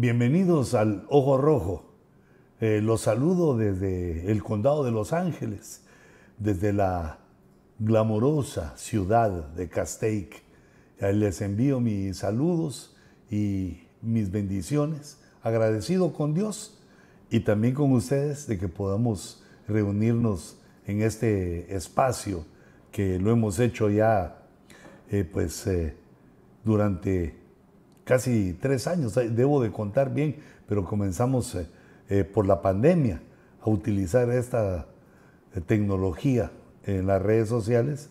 Bienvenidos al Ojo Rojo. Eh, los saludo desde el condado de Los Ángeles, desde la glamorosa ciudad de Castaic. Les envío mis saludos y mis bendiciones, agradecido con Dios y también con ustedes de que podamos reunirnos en este espacio que lo hemos hecho ya eh, pues eh, durante casi tres años, debo de contar bien, pero comenzamos eh, por la pandemia a utilizar esta tecnología en las redes sociales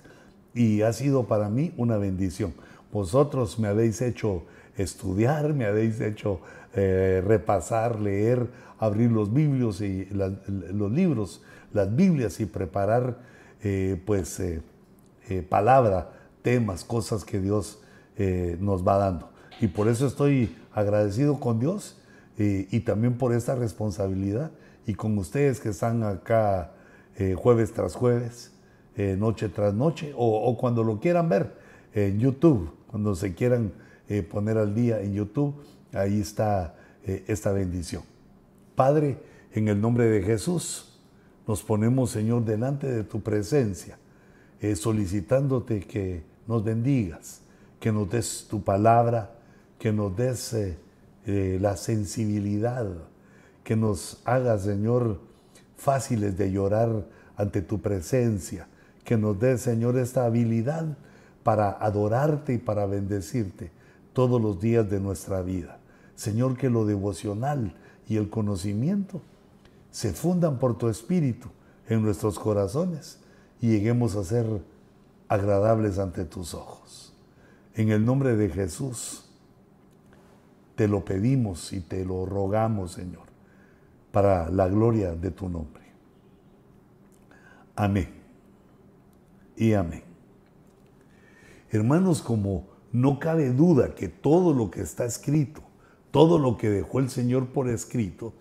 y ha sido para mí una bendición. Vosotros me habéis hecho estudiar, me habéis hecho repasar, leer, abrir los biblios y los libros, las Biblias y preparar pues palabra, temas, cosas que Dios nos va dando. Y por eso estoy agradecido con Dios eh, y también por esta responsabilidad y con ustedes que están acá eh, jueves tras jueves, eh, noche tras noche, o, cuando lo quieran ver en YouTube, cuando se quieran poner al día en YouTube, ahí está esta bendición. Padre, en el nombre de Jesús, nos ponemos, Señor, delante de tu presencia, solicitándote que nos bendigas, que nos des tu palabra, que nos des eh, la sensibilidad, que nos haga, Señor, fáciles de llorar ante tu presencia, que nos des, Señor, esta habilidad para adorarte y para bendecirte todos los días de nuestra vida. Señor, que lo devocional y el conocimiento se fundan por tu espíritu en nuestros corazones y lleguemos a ser agradables ante tus ojos. En el nombre de Jesús, te lo pedimos y te lo rogamos, Señor, para la gloria de tu nombre. Amén. Y amén. Hermanos, como no cabe duda que todo lo que está escrito, todo lo que dejó el Señor por escrito,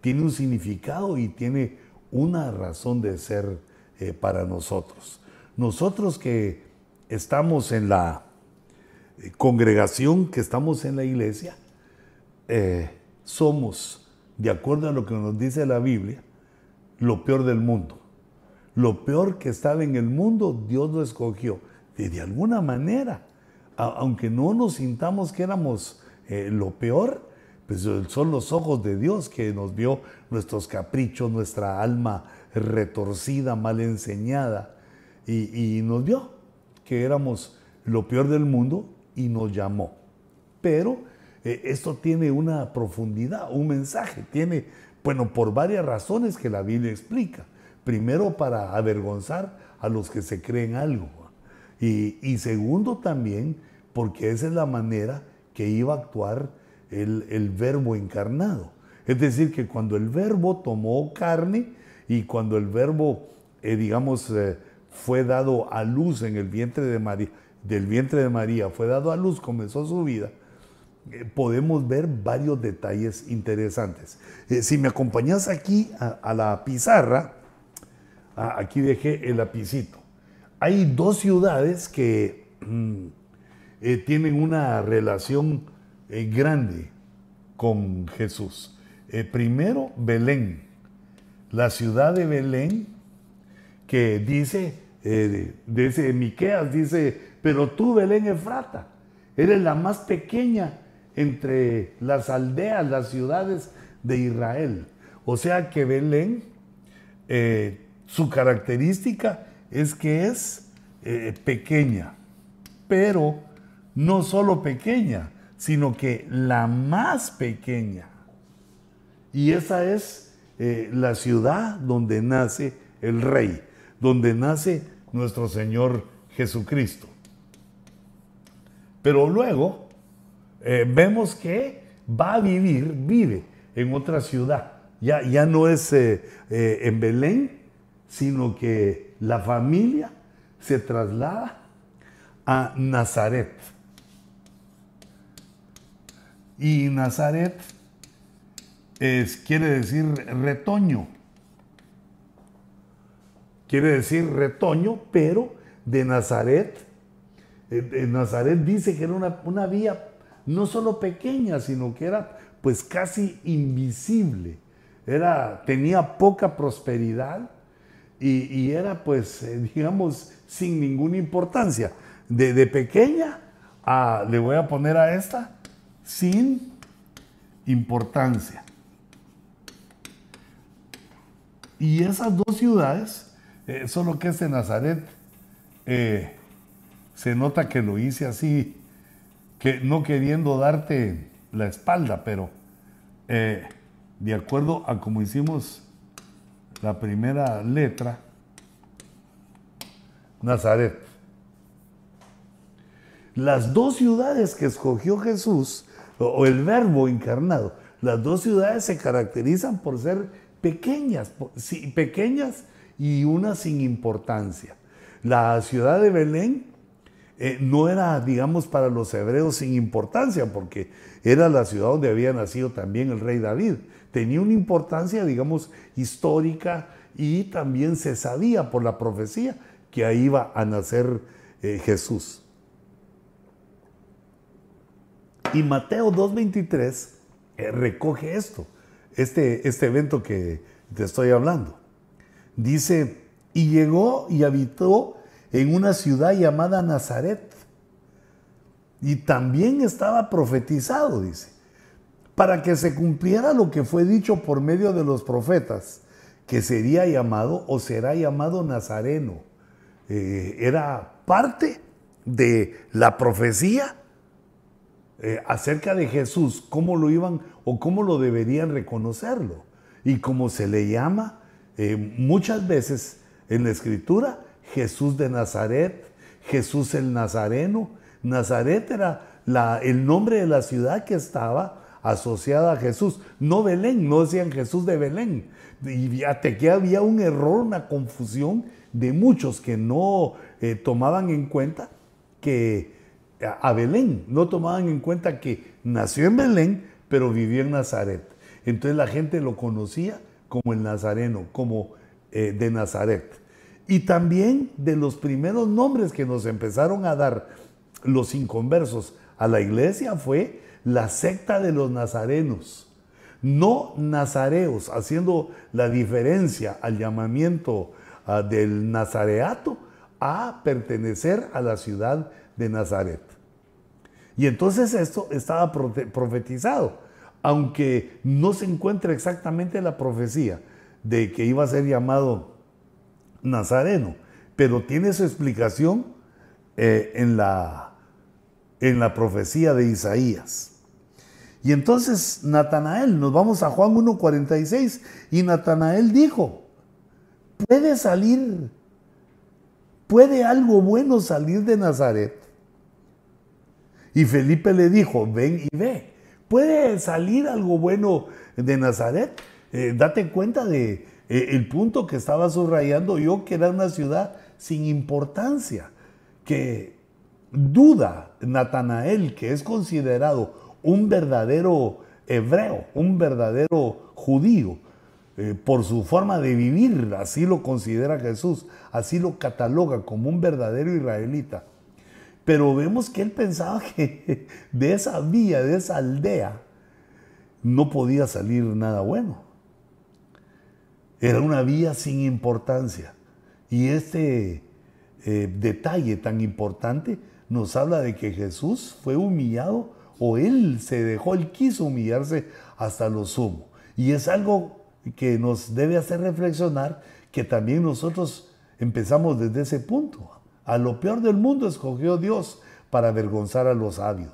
tiene un significado y tiene una razón de ser eh, para nosotros. Nosotros que estamos en la eh, congregación, que estamos en la iglesia, eh, somos, de acuerdo a lo que nos dice la Biblia, lo peor del mundo. Lo peor que estaba en el mundo, Dios lo escogió. Y de alguna manera, aunque no nos sintamos que éramos eh, lo peor, pues son los ojos de Dios que nos vio nuestros caprichos, nuestra alma retorcida, mal enseñada, y, y nos vio que éramos lo peor del mundo y nos llamó. Pero eh, esto tiene una profundidad, un mensaje, tiene, bueno, por varias razones que la Biblia explica. Primero, para avergonzar a los que se creen algo. Y, segundo, también, porque esa es la manera que iba a actuar el, verbo encarnado. Es decir, que cuando el verbo tomó carne y cuando el verbo, eh, digamos, eh, fue dado a luz en el vientre de María, del vientre de María fue dado a luz, comenzó su vida, podemos ver varios detalles interesantes. Eh, si me acompañas aquí a, la pizarra, aquí dejé el lapicito. Hay dos ciudades que mm, eh, tienen una relación grande con Jesús. primero, Belén, la ciudad de Belén, que dice, desde Miqueas dice, pero tú, Belén Efrata, eres la más pequeña entre las aldeas, las ciudades de Israel. O sea que Belén, eh, su característica es que es eh, pequeña, pero no solo pequeña, sino que la más pequeña. Y esa es eh, la ciudad donde nace el rey, donde nace nuestro Señor Jesucristo. Pero luego eh, vemos que va a vivir, vive en otra ciudad. Ya, ya no es eh, eh, en Belén, sino que la familia se traslada a Nazaret. Y Nazaret quiere decir retoño. Quiere decir retoño, pero de Nazaret. Nazaret dice que era una, una vía no solo pequeña, sino que era pues casi invisible, era, tenía poca prosperidad y, era pues, eh, digamos, sin ninguna importancia. De, pequeña, le voy a poner a esta, sin importancia. Y esas dos ciudades, eh, solo que este Nazaret, eh, se nota que lo hice así, que no queriendo darte la espalda, pero eh, de acuerdo a como hicimos la primera letra, Nazaret. Las dos ciudades que escogió Jesús, o el verbo encarnado, las dos ciudades se caracterizan por ser pequeñas, pequeñas y una sin importancia. La ciudad de Belén eh, no era, digamos, para los hebreos sin importancia, porque era la ciudad donde había nacido también el rey David. Tenía una importancia, digamos, histórica y también se sabía por la profecía que ahí iba a nacer eh, Jesús. Y Mateo 2.23 eh, recoge esto este, este evento que te estoy hablando. Dice, y llegó y habitó en una ciudad llamada Nazaret. Y también estaba profetizado, dice, para que se cumpliera lo que fue dicho por medio de los profetas, que sería llamado o será llamado Nazareno. Eh, era parte de la profecía eh, acerca de Jesús, cómo lo iban o cómo lo deberían reconocerlo. Y como se le llama eh, muchas veces en la escritura, Jesús de Nazaret, Jesús el Nazareno. Nazaret era el nombre de la ciudad que estaba asociada a Jesús. No Belén, no decían Jesús de Belén. Y hasta que había un error, una confusión de muchos que no eh, tomaban en cuenta que a Belén. No tomaban en cuenta que nació en Belén, pero vivió en Nazaret. Entonces la gente lo conocía como el Nazareno, como eh, de Nazaret. Y también de los primeros nombres que nos empezaron a dar los inconversos a la iglesia fue la secta de los nazarenos. No nazareos, haciendo la diferencia al llamamiento ah, del nazareato a pertenecer a la ciudad de Nazaret. Y entonces esto estaba profetizado, aunque no se encuentra exactamente la profecía de que iba a ser llamado Nazareno, pero tiene su explicación eh, en, la, en la profecía de Isaías. Y entonces Natanael, nos vamos a Juan 1.46, y Natanael dijo, puede salir ¿Puede algo bueno salir de Nazaret? Y Felipe le dijo, ven y ve. ¿Puede salir algo bueno de Nazaret? Eh, date cuenta de eh, el punto que estaba subrayando yo, que era una ciudad sin importancia, que duda Natanael, que es considerado un verdadero hebreo, un verdadero judío, eh, por su forma de vivir, así lo considera Jesús, así lo cataloga como un verdadero israelita. Pero vemos que él pensaba que de esa vía, de esa aldea, no podía salir nada bueno. Era una vía sin importancia. Y este eh, detalle tan importante nos habla de que Jesús fue humillado o él se dejó, él quiso humillarse hasta lo sumo. Y es algo que nos debe hacer reflexionar que también nosotros empezamos desde ese punto. A lo peor del mundo escogió Dios para avergonzar a los sabios.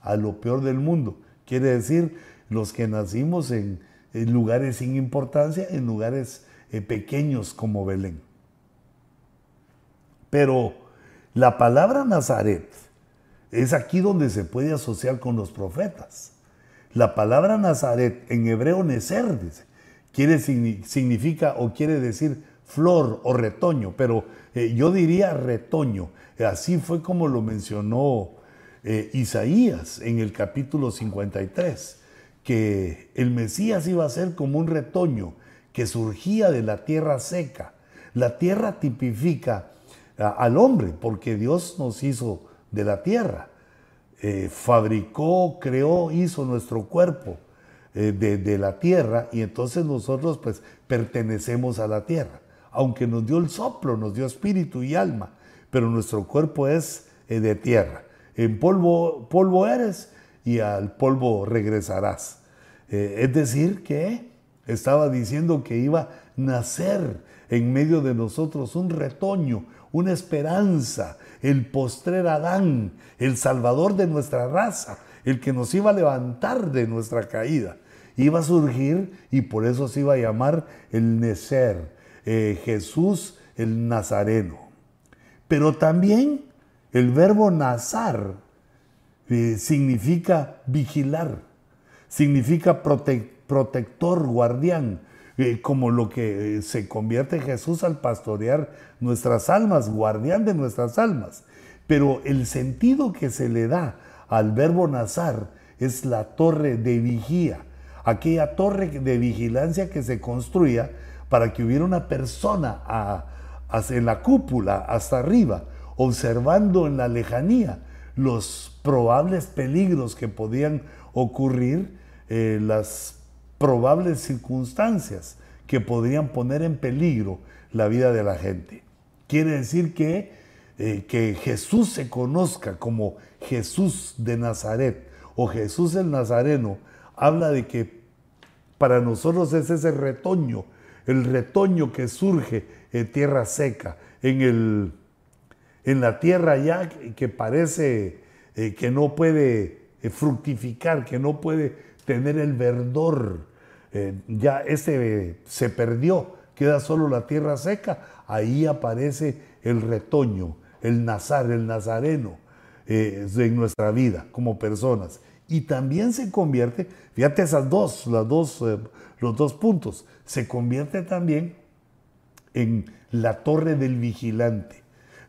A lo peor del mundo. Quiere decir los que nacimos en, lugares sin importancia, en lugares eh, pequeños como Belén. Pero la palabra Nazaret es aquí donde se puede asociar con los profetas. La palabra Nazaret en hebreo Neser dice, quiere, significa o quiere decir flor o retoño, pero eh, yo diría retoño. Así fue como lo mencionó eh, Isaías en el capítulo 53, que el Mesías iba a ser como un retoño que surgía de la tierra seca. La tierra tipifica al hombre, porque Dios nos hizo de la tierra. Eh, fabricó, creó, hizo nuestro cuerpo eh, de, la tierra y entonces nosotros pues pertenecemos a la tierra. Aunque nos dio el soplo, nos dio espíritu y alma, pero nuestro cuerpo es eh, de tierra. En polvo, polvo eres y al polvo regresarás. Eh, es decir, que estaba diciendo que iba a nacer en medio de nosotros un retoño, una esperanza, el postrer Adán, el salvador de nuestra raza, el que nos iba a levantar de nuestra caída iba a surgir y por eso se iba a llamar el Necer, eh, Jesús el Nazareno. Pero también el verbo nazar eh, significa vigilar, significa protector, guardián, eh, como lo que se convierte Jesús al pastorear nuestras almas, guardián de nuestras almas. Pero el sentido que se le da al verbo nazar es la torre de vigía, aquella torre de vigilancia que se construía para que hubiera una persona en la cúpula hasta arriba, observando en la lejanía los probables peligros que podían ocurrir, eh, las probables circunstancias que podrían poner en peligro la vida de la gente. Quiere decir que, eh, que Jesús se conozca como Jesús de Nazaret o Jesús el Nazareno, habla de que para nosotros es ese retoño, el retoño que surge en tierra seca, en, el, en la tierra ya que parece eh, que no puede eh, fructificar, que no puede tener el verdor. Eh, ya ese se perdió, queda solo la tierra seca, ahí aparece el retoño, el nazar, el nazareno en nuestra vida como personas y también se convierte, fíjate esas dos, las dos, eh, los dos puntos, se convierte también en la torre del vigilante,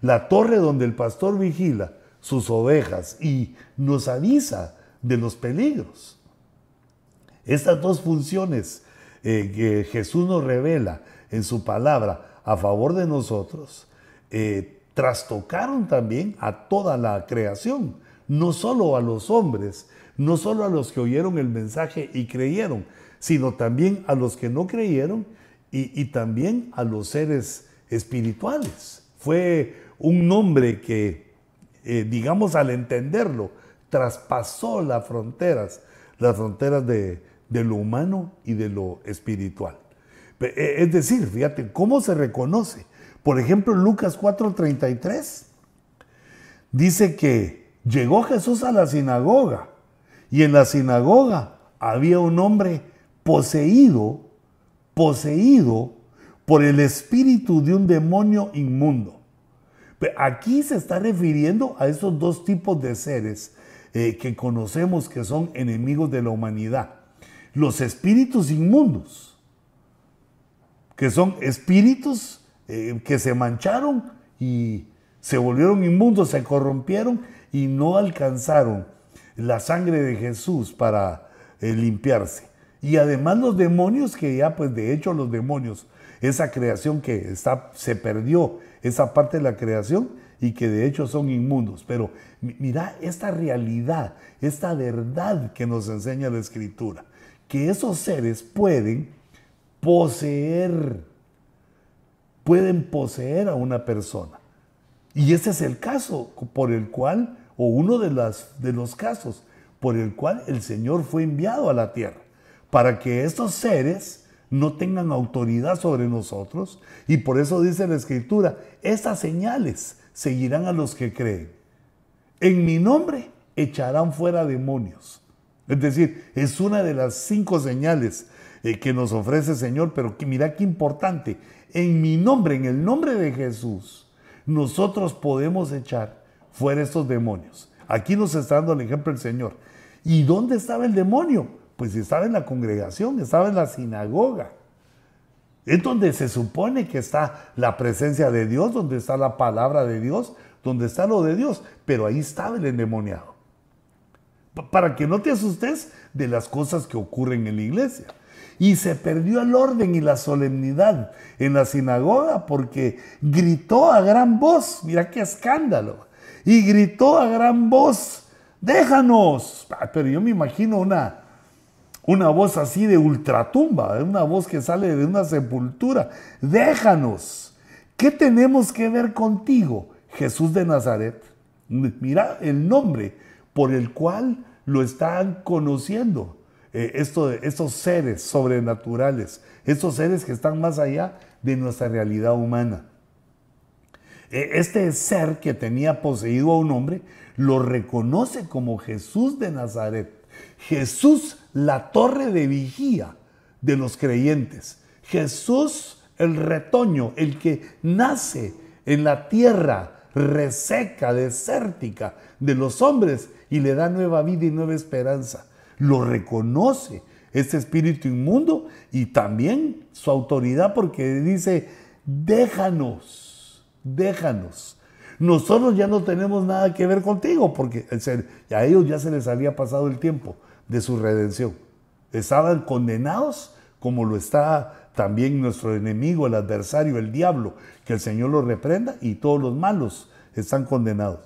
la torre donde el pastor vigila sus ovejas y nos avisa de los peligros. Estas dos funciones eh, que Jesús nos revela en su palabra a favor de nosotros, eh, trastocaron también a toda la creación, no solo a los hombres, no solo a los que oyeron el mensaje y creyeron, sino también a los que no creyeron y, también a los seres espirituales. Fue un nombre que, eh, digamos, al entenderlo, traspasó las fronteras, las fronteras de, lo humano y de lo espiritual. Eh, es decir, fíjate, ¿cómo se reconoce? Por ejemplo, Lucas 4:33 dice que llegó Jesús a la sinagoga y en la sinagoga había un hombre poseído, poseído por el espíritu de un demonio inmundo. Aquí se está refiriendo a esos dos tipos de seres eh, que conocemos que son enemigos de la humanidad. Los espíritus inmundos, que son espíritus eh, que se mancharon y se volvieron inmundos, se corrompieron y no alcanzaron la sangre de Jesús para eh, limpiarse. Y además los demonios, que ya pues de hecho los demonios, esa creación que está, se perdió, esa parte de la creación y que de hecho son inmundos. Pero mira esta realidad, esta verdad que nos enseña la escritura, que esos seres pueden poseer, pueden poseer a una persona. Y ese es el caso por el cual o uno de, las, de los casos por el cual el Señor fue enviado a la tierra, para que estos seres no tengan autoridad sobre nosotros. Y por eso dice la Escritura, estas señales seguirán a los que creen. En mi nombre echarán fuera demonios. Es decir, es una de las cinco señales eh, que nos ofrece el Señor, pero que mira qué importante. En mi nombre, en el nombre de Jesús, nosotros podemos echar fuera estos demonios. Aquí nos está dando el ejemplo el Señor. ¿Y dónde estaba el demonio? Pues estaba en la congregación, estaba en la sinagoga. Es donde se supone que está la presencia de Dios, donde está la palabra de Dios, donde está lo de Dios. Pero ahí estaba el endemoniado. Para que no te asustes de las cosas que ocurren en la iglesia. Y se perdió el orden y la solemnidad en la sinagoga porque gritó a gran voz. Mira qué escándalo y gritó a gran voz, déjanos. Ah, pero yo me imagino una, una voz así de ultratumba, una voz que sale de una sepultura. Déjanos. ¿Qué tenemos que ver contigo, Jesús de Nazaret? Mira el nombre por el cual lo están conociendo. Eh, estos seres sobrenaturales, estos seres que están más allá de nuestra realidad humana. Eh, este ser que tenía poseído a un hombre lo reconoce como Jesús de Nazaret. Jesús, la torre de vigía de los creyentes. Jesús, el retoño, el que nace en la tierra reseca, desértica de los hombres y le da nueva vida y nueva esperanza. Lo reconoce este espíritu inmundo y también su autoridad porque dice, déjanos, déjanos. Nosotros ya no tenemos nada que ver contigo porque a ellos ya se les había pasado el tiempo de su redención. Estaban condenados como lo está también nuestro enemigo, el adversario, el diablo, que el Señor los reprenda y todos los malos están condenados.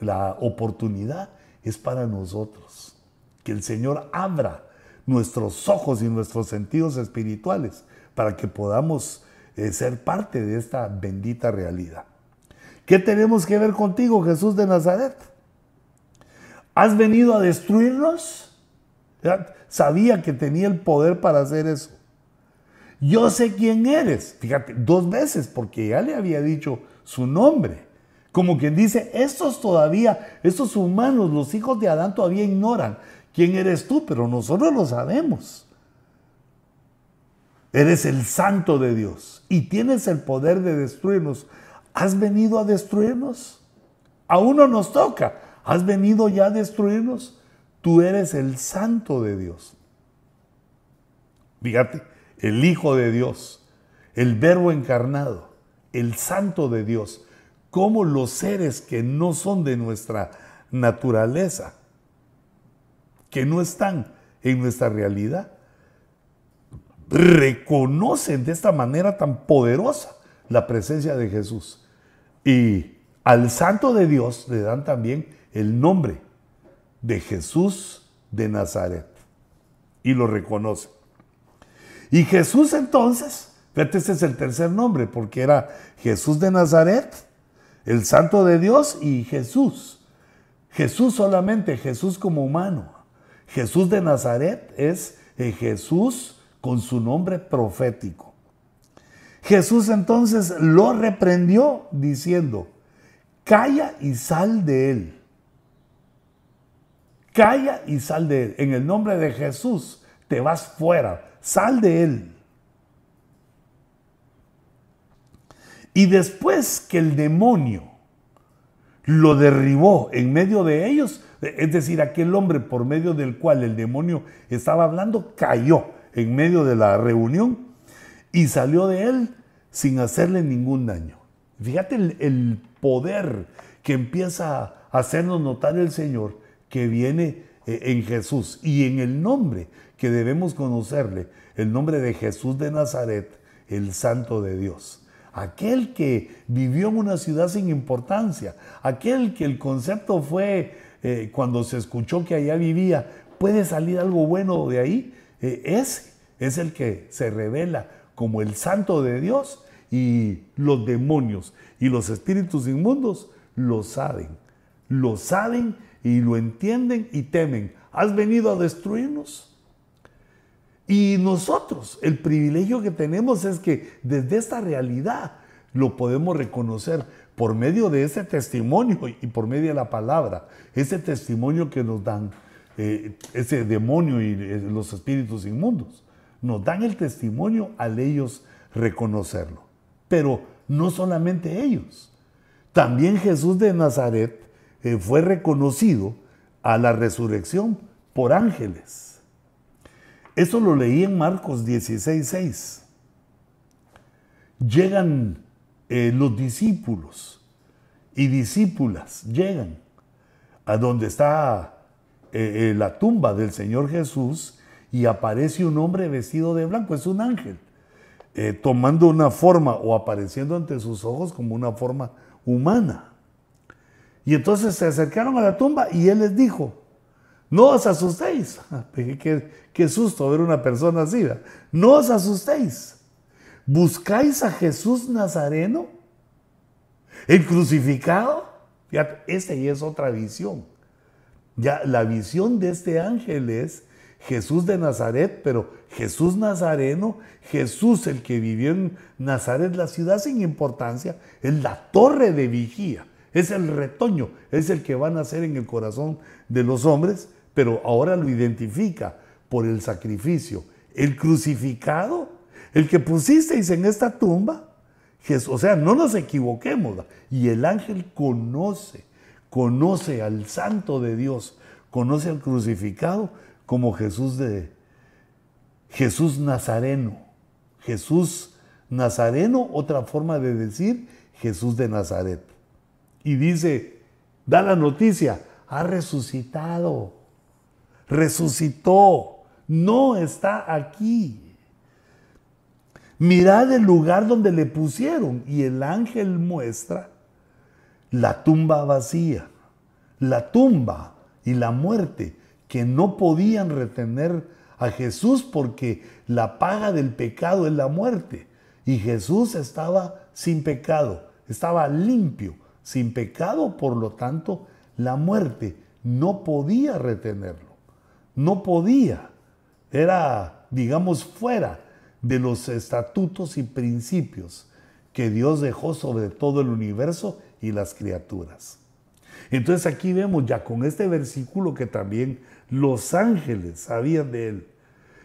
La oportunidad es para nosotros. Que el Señor abra nuestros ojos y nuestros sentidos espirituales para que podamos eh, ser parte de esta bendita realidad. ¿Qué tenemos que ver contigo, Jesús de Nazaret? ¿Has venido a destruirnos? Sabía que tenía el poder para hacer eso. Yo sé quién eres. Fíjate, dos veces, porque ya le había dicho su nombre. Como quien dice, estos todavía, estos humanos, los hijos de Adán todavía ignoran quién eres tú, pero nosotros lo sabemos. Eres el santo de Dios y tienes el poder de destruirnos. ¿Has venido a destruirnos? A uno nos toca. ¿Has venido ya a destruirnos? Tú eres el santo de Dios. Fíjate, el Hijo de Dios, el Verbo encarnado, el santo de Dios cómo los seres que no son de nuestra naturaleza, que no están en nuestra realidad, reconocen de esta manera tan poderosa la presencia de Jesús. Y al santo de Dios le dan también el nombre de Jesús de Nazaret. Y lo reconoce. Y Jesús entonces, fíjate, este es el tercer nombre, porque era Jesús de Nazaret, el santo de Dios y Jesús. Jesús solamente, Jesús como humano. Jesús de Nazaret es eh, Jesús con su nombre profético. Jesús entonces lo reprendió diciendo, calla y sal de él. Calla y sal de él. En el nombre de Jesús te vas fuera, sal de él. Y después que el demonio lo derribó en medio de ellos, es decir, aquel hombre por medio del cual el demonio estaba hablando cayó en medio de la reunión y salió de él sin hacerle ningún daño. Fíjate el, poder que empieza a hacernos notar el Señor que viene eh, en Jesús. Y en el nombre que debemos conocerle, el nombre de Jesús de Nazaret, el Santo de Dios. Aquel que vivió en una ciudad sin importancia, aquel que el concepto fue, eh, cuando se escuchó que allá vivía, puede salir algo bueno de ahí, eh, ese es el que se revela como el santo de Dios y los demonios y los espíritus inmundos lo saben, lo saben y lo entienden y temen. ¿Has venido a destruirnos? Y nosotros, el privilegio que tenemos es que desde esta realidad lo podemos reconocer por medio de ese testimonio y por medio de la palabra, ese testimonio que nos dan eh, ese demonio y eh, los espíritus inmundos. Nos dan el testimonio al ellos reconocerlo. Pero no solamente ellos. También Jesús de Nazaret eh, fue reconocido a la resurrección por ángeles. Eso lo leí en Marcos 16, 6. Llegan eh, los discípulos y discípulas, llegan a donde está eh, la tumba del Señor Jesús y aparece un hombre vestido de blanco, es un ángel, tomando una forma o apareciendo ante sus ojos como una forma humana. Y entonces se acercaron a la tumba y él les dijo, No os asustéis. Qué, qué susto ver una persona así. No os asustéis. ¿Buscáis a Jesús Nazareno? ¿El crucificado? Fíjate, esta ya es otra visión. Ya la visión de este ángel es Jesús de Nazaret, pero Jesús Nazareno, Jesús el que vivió en Nazaret, la ciudad sin importancia, es la torre de vigía, es el retoño, es el que va a nacer en el corazón de los hombres, pero ahora lo identifica por el sacrificio. El crucificado, el que pusisteis en esta tumba, o sea, no nos equivoquemos, y el ángel conoce, conoce al santo de Dios, conoce al crucificado, como Jesús de Jesús Nazareno. Jesús Nazareno, otra forma de decir Jesús de Nazaret. Y dice, da la noticia, ha resucitado, resucitó, no está aquí. Mirad el lugar donde le pusieron y el ángel muestra la tumba vacía, la tumba y la muerte que no podían retener a Jesús porque la paga del pecado es la muerte. Y Jesús estaba sin pecado, estaba limpio, sin pecado, por lo tanto, la muerte no podía retenerlo, no podía. Era, digamos, fuera de los estatutos y principios que Dios dejó sobre todo el universo y las criaturas. Entonces aquí vemos ya con este versículo que también los ángeles sabían de él.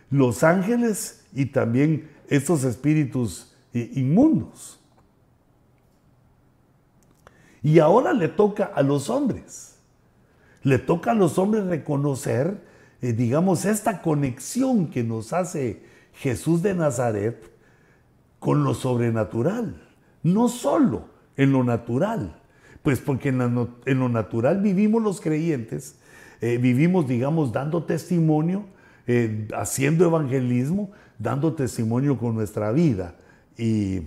Los ángeles y también estos espíritus inmundos. Y ahora le toca a los hombres. Le toca a los hombres reconocer, eh, digamos, esta conexión que nos hace Jesús de Nazaret con lo sobrenatural. No solo en lo natural, pues porque en, lo natural vivimos los creyentes eh, vivimos, digamos, dando testimonio, eh, haciendo evangelismo, dando testimonio con nuestra vida y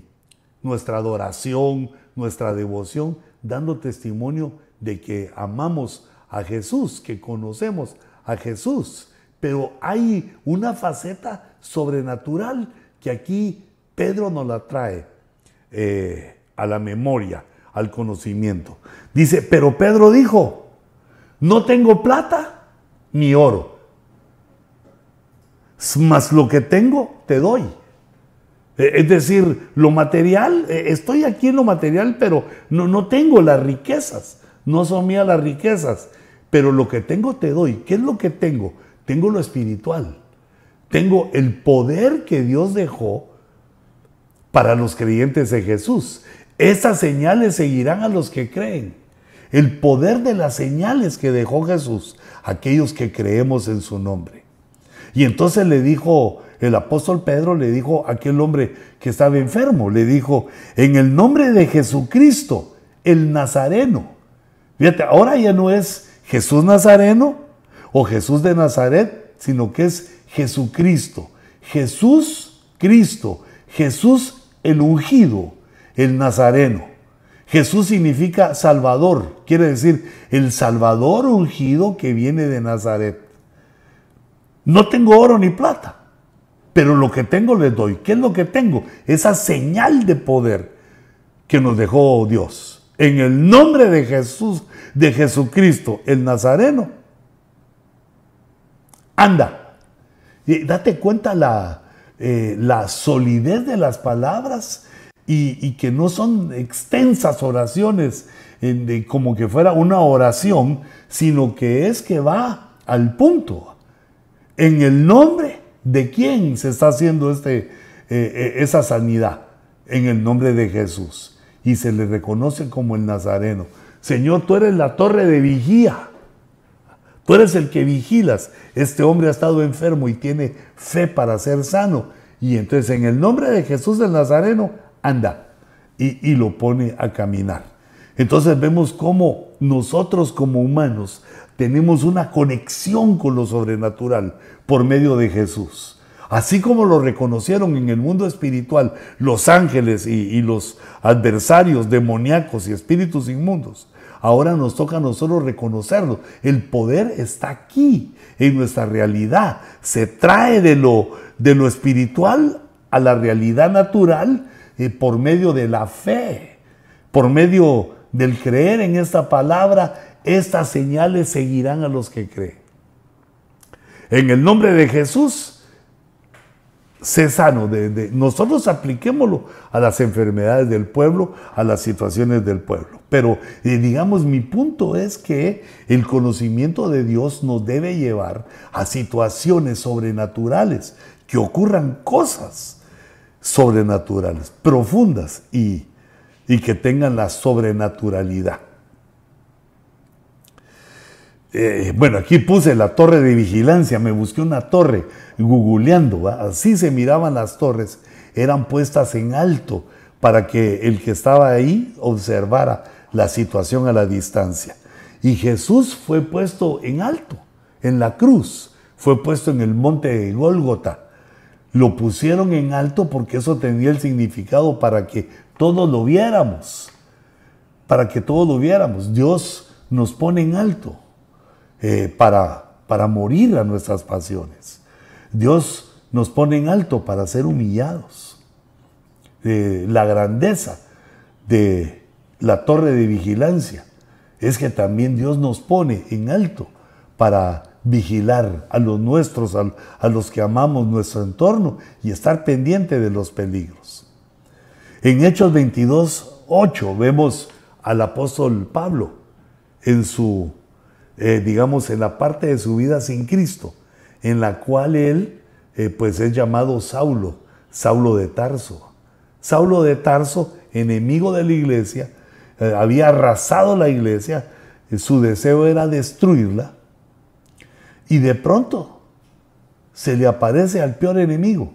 nuestra adoración, nuestra devoción, dando testimonio de que amamos a Jesús, que conocemos a Jesús. Pero hay una faceta sobrenatural que aquí Pedro nos la trae eh, a la memoria, al conocimiento. Dice, pero Pedro dijo, no tengo plata ni oro, mas lo que tengo te doy. E, es decir, lo material, e, estoy aquí en lo material, pero no, no tengo las riquezas, no son mías las riquezas, pero lo que tengo te doy. ¿Qué es lo que tengo? Tengo lo espiritual, tengo el poder que Dios dejó para los creyentes de Jesús. Estas señales seguirán a los que creen el poder de las señales que dejó Jesús aquellos que creemos en su nombre. Y entonces le dijo, el apóstol Pedro le dijo a aquel hombre que estaba enfermo, le dijo, en el nombre de Jesucristo, el Nazareno. Fíjate, ahora ya no es Jesús Nazareno o Jesús de Nazaret, sino que es Jesucristo. Jesús Cristo, Jesús el ungido, el Nazareno. Jesús significa Salvador, quiere decir el Salvador ungido que viene de Nazaret. No tengo oro ni plata, pero lo que tengo les doy. ¿Qué es lo que tengo? Esa señal de poder que nos dejó Dios. En el nombre de Jesús, de Jesucristo, el Nazareno. Anda. Y date cuenta la, eh, la solidez de las palabras y, que no son extensas oraciones como que fuera una oración, sino que es que va al punto. En el nombre de quién se está haciendo este, eh, eh, esa sanidad. En el nombre de Jesús. Y se le reconoce como el Nazareno. Señor, tú eres la torre de vigía. Tú eres el que vigilas. Este hombre ha estado enfermo y tiene fe para ser sano. Y entonces en el nombre de Jesús del Nazareno, anda, y, lo pone a caminar. Entonces vemos cómo nosotros como humanos tenemos una conexión con lo sobrenatural por medio de Jesús. Así como lo reconocieron en el mundo espiritual los ángeles y, los adversarios demoníacos y espíritus inmundos, Ahora nos toca a nosotros reconocerlo. El poder está aquí, en nuestra realidad. Se trae de lo, de lo espiritual a la realidad natural eh, por medio de la fe, por medio del creer en esta palabra. Estas señales seguirán a los que creen. En el nombre de Jesús, sé sano. Nosotros apliquémoslo a las enfermedades del pueblo, a las situaciones del pueblo. Pero eh, digamos, mi punto es que el conocimiento de Dios nos debe llevar a situaciones sobrenaturales, que ocurran cosas sobrenaturales, profundas y que tengan la sobrenaturalidad. Eh, bueno, aquí puse la torre de vigilancia, me busqué una torre googleando, así se miraban las torres, eran puestas en alto para que el que estaba ahí observara la situación a la distancia. Y Jesús fue puesto en alto, en la cruz, fue puesto en el monte de Gólgota. Lo pusieron en alto porque eso tenía el significado para que todos lo viéramos, para que todos lo viéramos. Dios nos pone en alto. Eh, para, para morir a nuestras pasiones. Dios nos pone en alto para ser humillados. Eh, la grandeza de la torre de vigilancia es que también Dios nos pone en alto para vigilar a los nuestros, a, a, los que amamos nuestro entorno y estar pendiente de los peligros. En Hechos 22, 8 vemos al apóstol Pablo en su eh, digamos, en la parte de su vida sin Cristo, en la cual él, eh, pues es llamado Saulo, Saulo de Tarso. Saulo de Tarso, enemigo de la iglesia, eh, había arrasado la iglesia, su deseo era destruirla, y de pronto se le aparece al peor enemigo.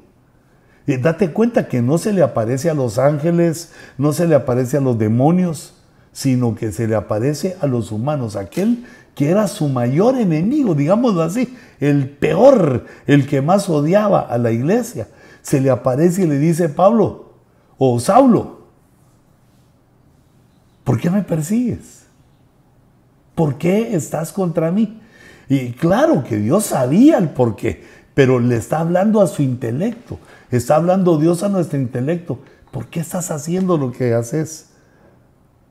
Date cuenta que no se le aparece a los ángeles, no se le aparece a los demonios, sino que se le aparece a los humanos, aquel que era su mayor enemigo, digámoslo así, el peor, el que más odiaba a la iglesia, se le aparece y le dice, Pablo, o Saulo, ¿por qué me persigues? ¿Por qué estás contra mí? Y claro que Dios sabía el por qué, pero le está hablando a su intelecto, está hablando Dios a nuestro intelecto. ¿Por qué estás haciendo lo que haces?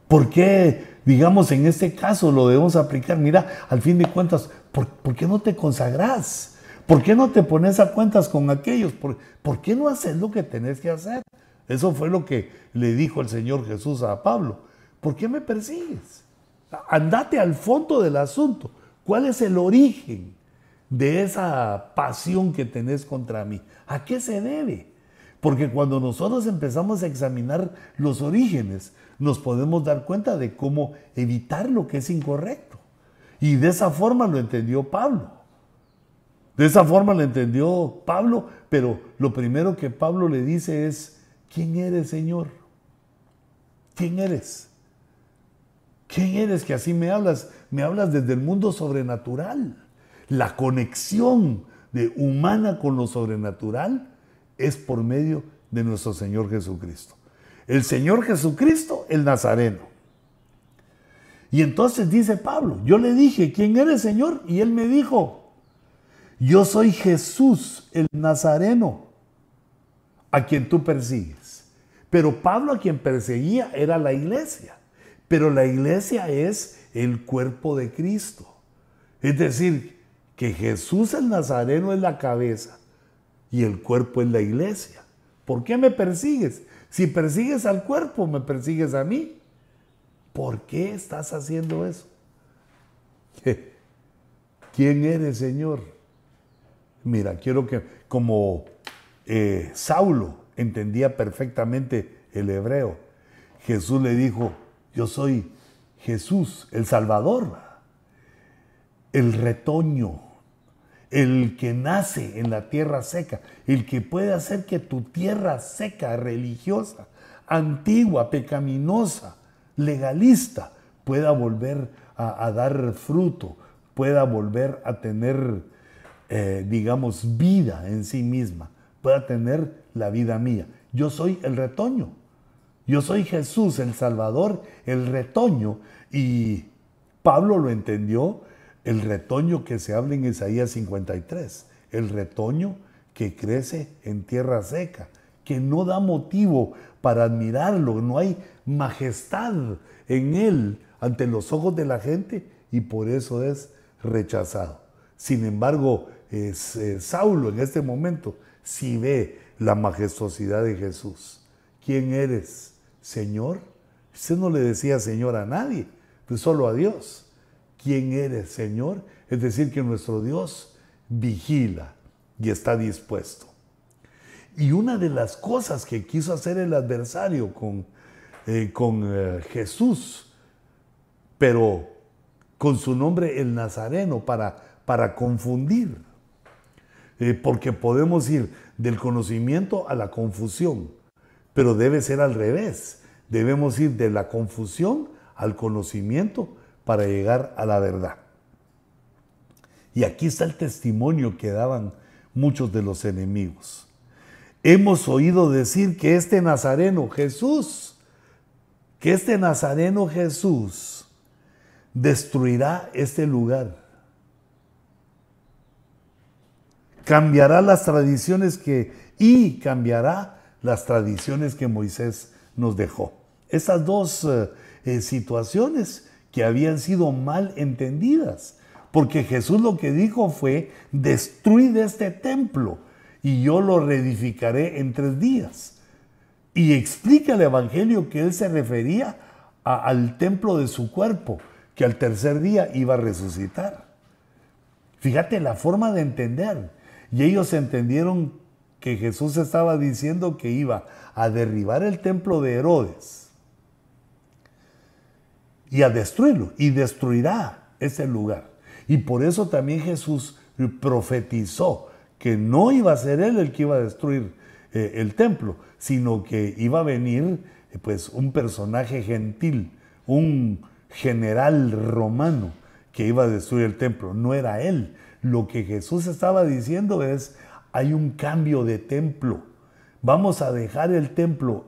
¿Por qué digamos, en este caso lo debemos aplicar. Mira, al fin de cuentas, ¿por, qué no te consagras? ¿Por qué no te pones a cuentas con aquellos? ¿Por, ¿Por, qué no haces lo que tenés que hacer? Eso fue lo que le dijo el Señor Jesús a Pablo. ¿Por qué me persigues? Andate al fondo del asunto. ¿Cuál es el origen de esa pasión que tenés contra mí? ¿A qué se debe? Porque cuando nosotros empezamos a examinar los orígenes, nos podemos dar cuenta de cómo evitar lo que es incorrecto. Y de esa forma lo entendió Pablo. De esa forma lo entendió Pablo, pero lo primero que Pablo le dice es, ¿quién eres, Señor? ¿Quién eres? ¿Quién eres que así me hablas? Me hablas desde el mundo sobrenatural. La conexión de humana con lo sobrenatural es por medio de nuestro Señor Jesucristo el Señor Jesucristo, el Nazareno. Y entonces dice Pablo, yo le dije, ¿quién eres Señor? Y él me dijo, yo soy Jesús, el Nazareno, a quien tú persigues. Pero Pablo a quien perseguía era la iglesia. Pero la iglesia es el cuerpo de Cristo. Es decir, que Jesús el Nazareno es la cabeza y el cuerpo es la iglesia. ¿Por qué me persigues? Si persigues al cuerpo, me persigues a mí. ¿Por qué estás haciendo eso? ¿Quién eres, Señor? Mira, quiero que, como eh, Saulo entendía perfectamente el hebreo, Jesús le dijo, yo soy Jesús, el Salvador, el retoño el que nace en la tierra seca, el que puede hacer que tu tierra seca, religiosa, antigua, pecaminosa, legalista, pueda volver a, dar fruto, pueda volver a tener, eh, digamos, vida en sí misma, pueda tener la vida mía. Yo soy el retoño. Yo soy Jesús, el Salvador, el retoño. Y Pablo lo entendió, el retoño que se habla en Isaías 53, el retoño que crece en tierra seca, que no da motivo para admirarlo, no hay majestad en él ante los ojos de la gente y por eso es rechazado. Sin embargo, es, eh, Saulo en este momento sí ve la majestuosidad de Jesús. ¿Quién eres, Señor? Usted no le decía Señor a nadie, pues solo a Dios. ¿Quién eres, Señor? Es decir, que nuestro Dios vigila y está dispuesto. Y una de las cosas que quiso hacer el adversario con, eh, con eh, Jesús, pero con su nombre el Nazareno, para, para confundir. Eh, porque podemos ir del conocimiento a la confusión, pero debe ser al revés. Debemos ir de la confusión al conocimiento para llegar a la verdad. Y aquí está el testimonio que daban muchos de los enemigos. Hemos oído decir que este Nazareno Jesús, que este Nazareno Jesús destruirá este lugar. Cambiará las tradiciones que y cambiará las tradiciones que Moisés nos dejó. Esas dos eh, eh, situaciones que habían sido mal entendidas, porque Jesús lo que dijo fue, destruid este templo y yo lo reedificaré en tres días. Y explica el Evangelio que él se refería al templo de su cuerpo, que al tercer día iba a resucitar. Fíjate la forma de entender. Y ellos entendieron que Jesús estaba diciendo que iba a derribar el templo de Herodes y a destruirlo, y destruirá ese lugar. Y por eso también Jesús profetizó que no iba a ser él el que iba a destruir eh, el templo, sino que iba a venir eh, pues un personaje gentil, un general romano que iba a destruir el templo. No era él. Lo que Jesús estaba diciendo es, hay un cambio de templo. Vamos a dejar el templo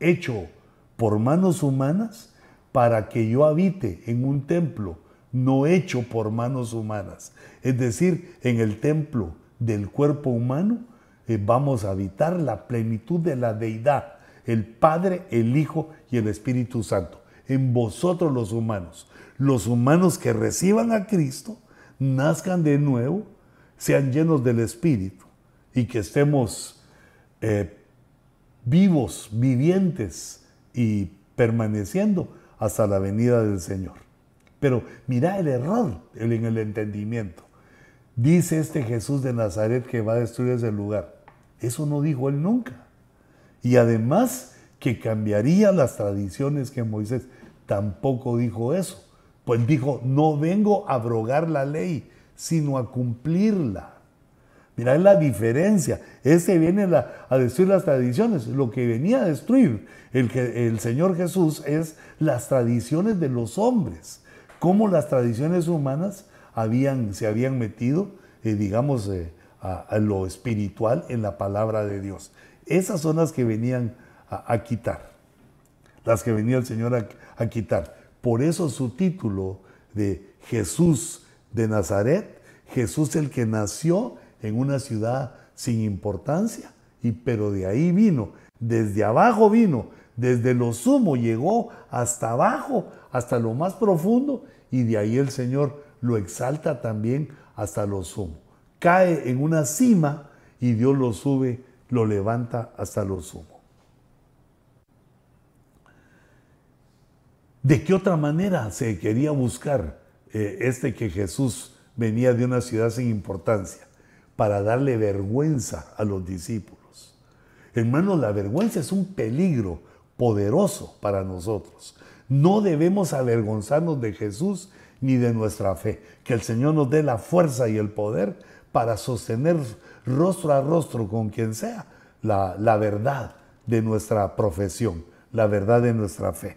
hecho por manos humanas para que yo habite en un templo no hecho por manos humanas. Es decir, en el templo del cuerpo humano eh, vamos a habitar la plenitud de la deidad, el Padre, el Hijo y el Espíritu Santo en vosotros los humanos. Los humanos que reciban a Cristo, nazcan de nuevo, sean llenos del Espíritu y que estemos eh, vivos, vivientes y permaneciendo hasta la venida del Señor. Pero mira el error en el entendimiento. Dice este Jesús de Nazaret que va a destruir ese lugar. Eso no dijo él nunca. Y además que cambiaría las tradiciones que Moisés tampoco dijo eso. Pues dijo, no vengo a abrogar la ley, sino a cumplirla. Mirá la diferencia. Este viene a destruir las tradiciones. Lo que venía a destruir el, Señor Jesús es las tradiciones de los hombres. Cómo las tradiciones humanas habían, se habían metido, eh, digamos, eh, a, lo espiritual en la palabra de Dios. Esas son las que venían a, quitar, las que venía el Señor a, quitar. Por eso su título de Jesús de Nazaret, Jesús el que nació en una ciudad sin importancia, y pero de ahí vino, desde abajo vino, desde lo sumo llegó hasta abajo, hasta lo más profundo, y de ahí el Señor lo exalta también hasta lo sumo. Cae en una cima y Dios lo sube, lo levanta hasta lo sumo. ¿De qué otra manera se quería buscar eh, este que Jesús venía de una ciudad sin importancia? Para darle vergüenza a los discípulos. Hermanos, la vergüenza es un peligro poderoso para nosotros. No debemos avergonzarnos de Jesús ni de nuestra fe. Que el Señor nos dé la fuerza y el poder para sostener rostro a rostro con quien sea la, la verdad de nuestra profesión, la verdad de nuestra fe.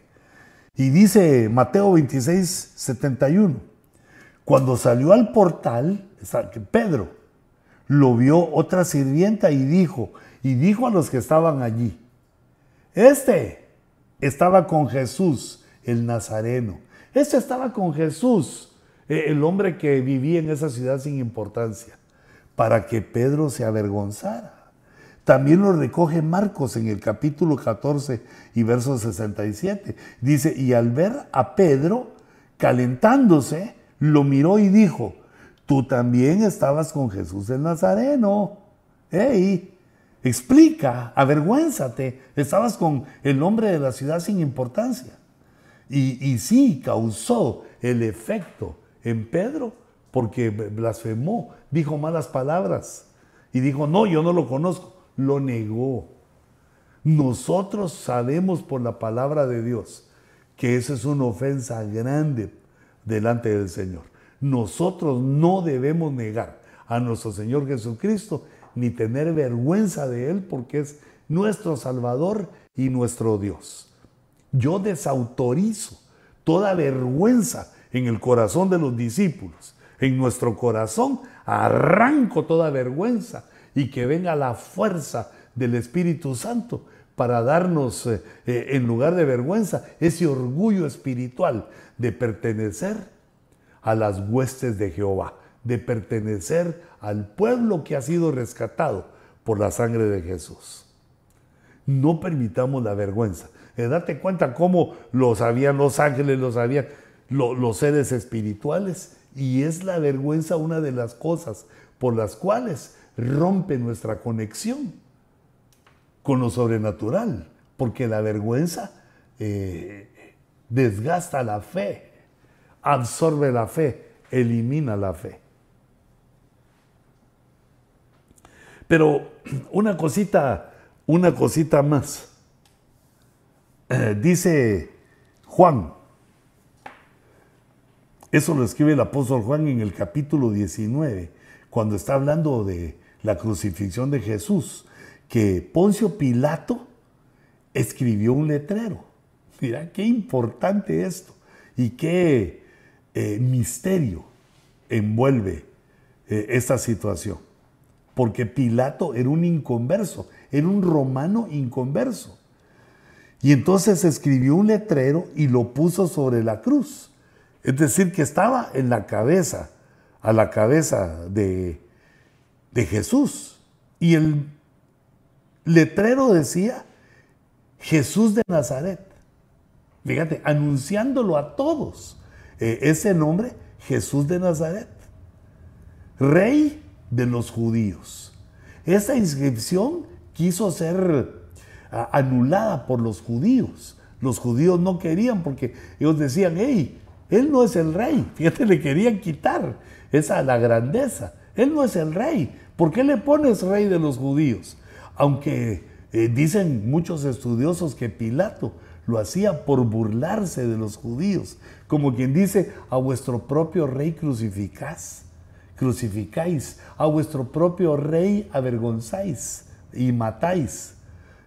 Y dice Mateo 26, 71, cuando salió al portal, Pedro lo vio otra sirvienta y dijo, y dijo a los que estaban allí, este estaba con Jesús, el Nazareno. Este estaba con Jesús, eh, el hombre que vivía en esa ciudad sin importancia, para que Pedro se avergonzara. También lo recoge Marcos en el capítulo 14 y verso 67. Dice, y al ver a Pedro calentándose, lo miró y dijo, tú también estabas con Jesús el Nazareno. ¡Ey! Explica, avergüénzate, estabas con el hombre de la ciudad sin importancia. Y, y sí, causó el efecto en Pedro porque blasfemó, dijo malas palabras y dijo, no, yo no lo conozco lo negó. Nosotros sabemos por la palabra de Dios que esa es una ofensa grande delante del Señor. Nosotros no debemos negar a nuestro Señor Jesucristo ni tener vergüenza de Él porque es nuestro Salvador y nuestro Dios. Yo desautorizo toda vergüenza en el corazón de los discípulos. En nuestro corazón arranco toda vergüenza y que venga la fuerza del Espíritu Santo para darnos, eh, eh, en lugar de vergüenza, ese orgullo espiritual de pertenecer a las huestes de Jehová, de pertenecer al pueblo que ha sido rescatado por la sangre de Jesús. No permitamos la vergüenza. Eh, date cuenta cómo lo sabían los ángeles, lo sabían los seres espirituales, y es la vergüenza una de las cosas por las cuales rompe nuestra conexión con lo sobrenatural, porque la vergüenza eh, desgasta la fe, absorbe la fe, elimina la fe. Pero una cosita, una cosita más. Eh, dice Juan, eso lo escribe el apóstol Juan en el capítulo 19, cuando está hablando de la crucifixión de Jesús, que Poncio Pilato escribió un letrero. Mira, qué importante esto y qué eh, misterio envuelve eh, esta situación. Porque Pilato era un inconverso, era un romano inconverso. Y entonces escribió un letrero y lo puso sobre la cruz. Es decir, que estaba en la cabeza, a la cabeza de, de Jesús. Y el letrero decía Jesús de Nazaret. Fíjate, anunciándolo a todos. Eh, ese nombre, Jesús de Nazaret. Rey de los judíos. Esa inscripción quiso ser anulada por los judíos. Los judíos no querían porque ellos decían, hey, él no es el rey. Fíjate, le querían quitar esa la grandeza. Él no es el rey. ¿Por qué le pones rey de los judíos? Aunque eh, dicen muchos estudiosos que Pilato lo hacía por burlarse de los judíos, como quien dice, a vuestro propio rey crucificáis, crucificáis, a vuestro propio rey avergonzáis y matáis.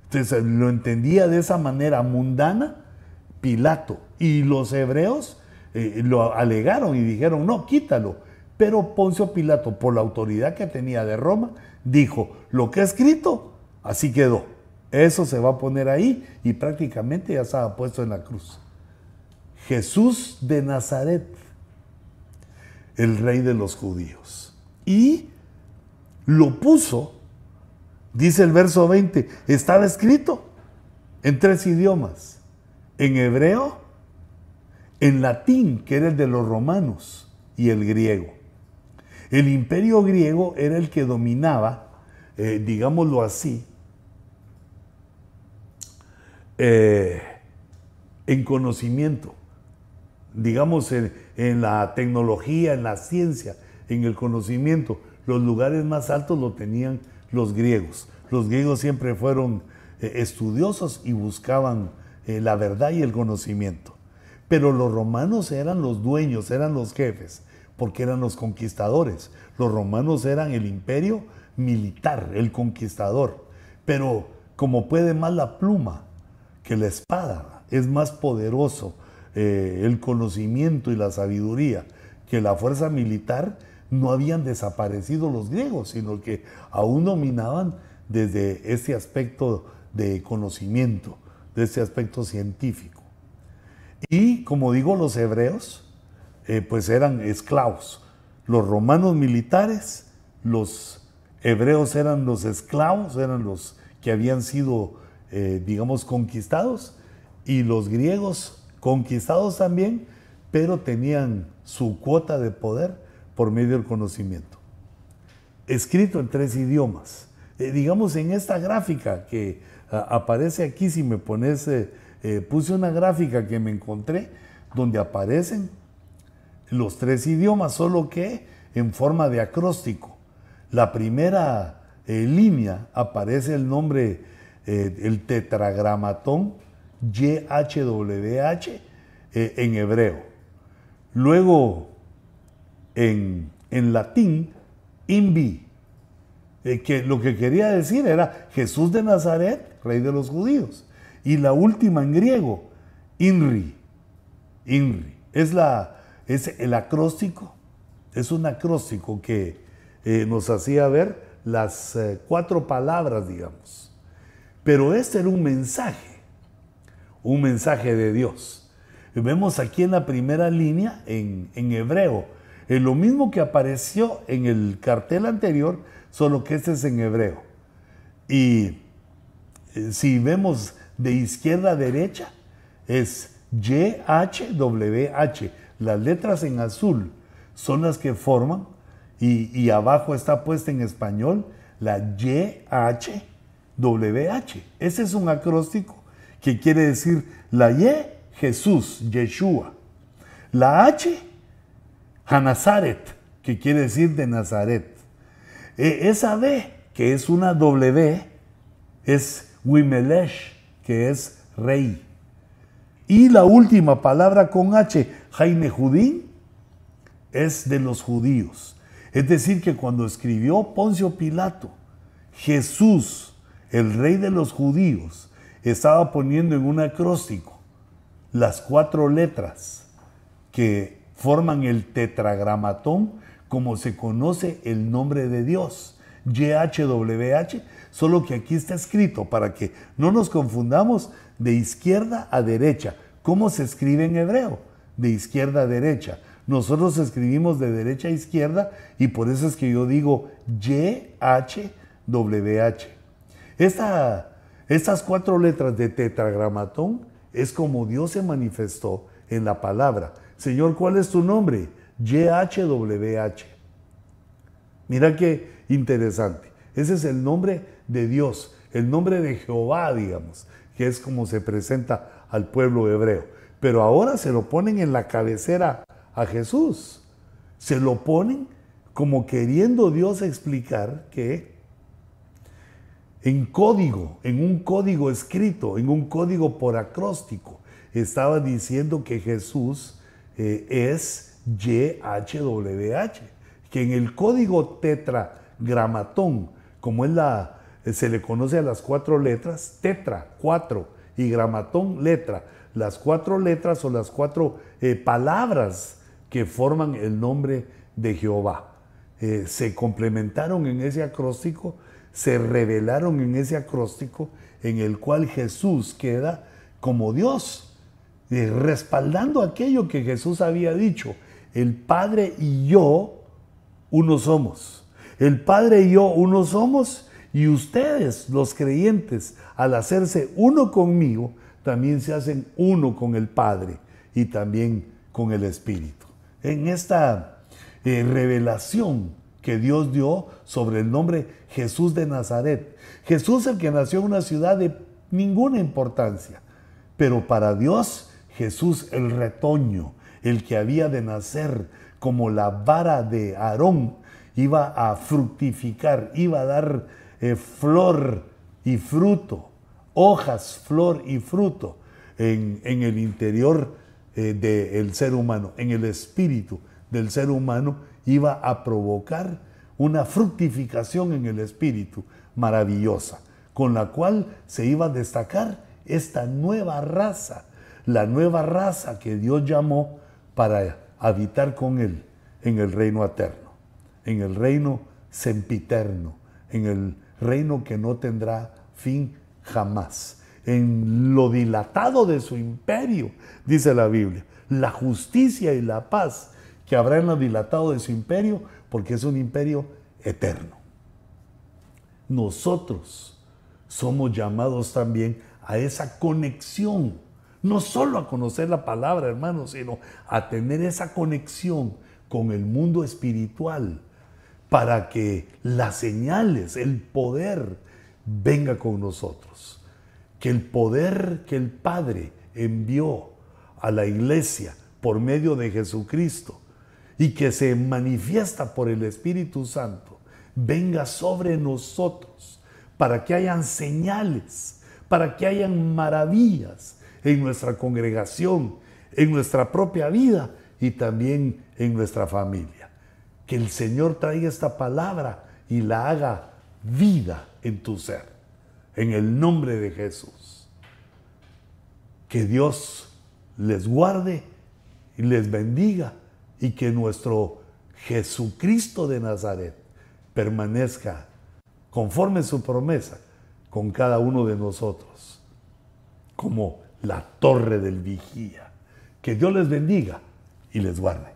Entonces lo entendía de esa manera mundana Pilato. Y los hebreos eh, lo alegaron y dijeron, no, quítalo pero Poncio Pilato, por la autoridad que tenía de Roma, dijo, lo que ha escrito, así quedó. Eso se va a poner ahí y prácticamente ya estaba puesto en la cruz. Jesús de Nazaret, el rey de los judíos. Y lo puso, dice el verso 20, estaba escrito en tres idiomas, en hebreo, en latín, que era el de los romanos, y el griego. El imperio griego era el que dominaba, eh, digámoslo así, eh, en conocimiento, digamos en, la tecnología, en la ciencia, en el conocimiento. Los lugares más altos lo tenían los griegos. Los griegos siempre fueron eh, estudiosos y buscaban la verdad y el conocimiento. Pero los romanos eran los dueños, eran los jefes porque eran los conquistadores. Los romanos eran el imperio militar, el conquistador. Pero como puede más la pluma que la espada, es más poderoso eh, el conocimiento y la sabiduría que la fuerza militar, no habían desaparecido los griegos, sino que aún dominaban desde este aspecto de conocimiento, de este aspecto científico. Y como digo, los hebreos eh, pues eran esclavos. Los romanos militares, los hebreos eran los esclavos, eran los que habían sido, eh, digamos, conquistados, y los griegos conquistados también, pero tenían su cuota de poder por medio del conocimiento. Escrito en tres idiomas. Eh, digamos, en esta gráfica que aparece aquí, si me pones, puse una gráfica que me encontré, donde aparecen los tres idiomas, solo que en forma de acróstico. La primera eh, línea aparece el nombre, eh, el tetragramatón YHWH eh, en hebreo. Luego, en, en latín, Invi, que lo que quería decir era Jesús de Nazaret, rey de los judíos. Y la última en griego, Inri. Inri. Es la, es el acróstico, es un acróstico que eh, nos hacía ver las eh, cuatro palabras, digamos. Pero este era un mensaje, un mensaje de Dios. Vemos aquí en la primera línea, en, hebreo, en lo mismo que apareció en el cartel anterior, solo que este es en hebreo. Y eh, si vemos de izquierda a derecha, es YHWH las letras en azul son las que forman y, abajo está puesta en español la YHWH. Ese es un acróstico que quiere decir la Y, Jesús, Yeshua. La H, Hanazaret, que quiere decir de Nazaret. E, esa D, que es una W, es Wimelesh, que es rey. Y la última palabra con H, Jaime Judín, es de los judíos. Es decir, que cuando escribió Poncio Pilato, Jesús, el rey de los judíos, estaba poniendo en un acróstico las cuatro letras que forman el tetragramatón como se conoce el nombre de Dios, YHWH, solo que aquí está escrito para que no nos confundamos de izquierda a derecha. ¿Cómo se escribe en hebreo? De izquierda a derecha. Nosotros escribimos de derecha a izquierda y por eso es que yo digo YHWH. Esta, estas cuatro letras de tetragramatón es como Dios se manifestó en la palabra. Señor, ¿cuál es tu nombre? YHWH. Mira qué interesante. Ese es el nombre de Dios, el nombre de Jehová, digamos que es como se presenta al pueblo hebreo. Pero ahora se lo ponen en la cabecera a Jesús. Se lo ponen como queriendo Dios explicar que en código, en un código escrito, en un código por acróstico, estaba diciendo que Jesús eh, es YHWH, que en el código tetragramatón, como la, se le conoce a las cuatro letras, tetra, cuatro, y gramatón, letra. Las cuatro letras o las cuatro eh, palabras que forman el nombre de Jehová. Eh, se complementaron en ese acróstico, se revelaron en ese acróstico en el cual Jesús queda como Dios, respaldando aquello que Jesús había dicho. El Padre y yo, uno somos. El Padre y yo, uno somos y ustedes, los creyentes, al hacerse uno conmigo, también se hacen uno con el Padre y también con el Espíritu. En esta eh, revelación que Dios dio sobre el nombre Jesús de Nazaret, Jesús el que nació en una ciudad de ninguna importancia, pero para Dios Jesús el retoño, el que había de nacer como la vara de Aarón, iba a fructificar, iba a dar eh, flor y fruto, hojas, flor y fruto en, el interior eh, del ser humano, en el espíritu del ser humano, iba a provocar una fructificación en el espíritu maravillosa, con la cual se iba a destacar esta nueva raza, la nueva raza que Dios llamó para habitar con Él en el reino eterno, en el reino sempiterno, en el reino que no tendrá fin jamás. en lo dilatado de su imperio, dice la Biblia. La justicia y la paz que habrá en lo dilatado de su imperio, porque es un imperio eterno. Nosotros somos llamados también a esa conexión, no solo a conocer la palabra, hermanos, sino a tener esa conexión con el mundo espiritual para que las señales, el poder venga con nosotros. Que el poder que el Padre envió a la iglesia por medio de Jesucristo y que se manifiesta por el Espíritu Santo venga sobre nosotros para que hayan señales, para que hayan maravillas en nuestra congregación, en nuestra propia vida y también en nuestra familia. Que el Señor traiga esta palabra y la haga vida en tu ser. En el nombre de Jesús. Que Dios les guarde y les bendiga y que nuestro Jesucristo de Nazaret permanezca conforme su promesa con cada uno de nosotros, como la torre del vigía. Que Dios les bendiga y les guarde.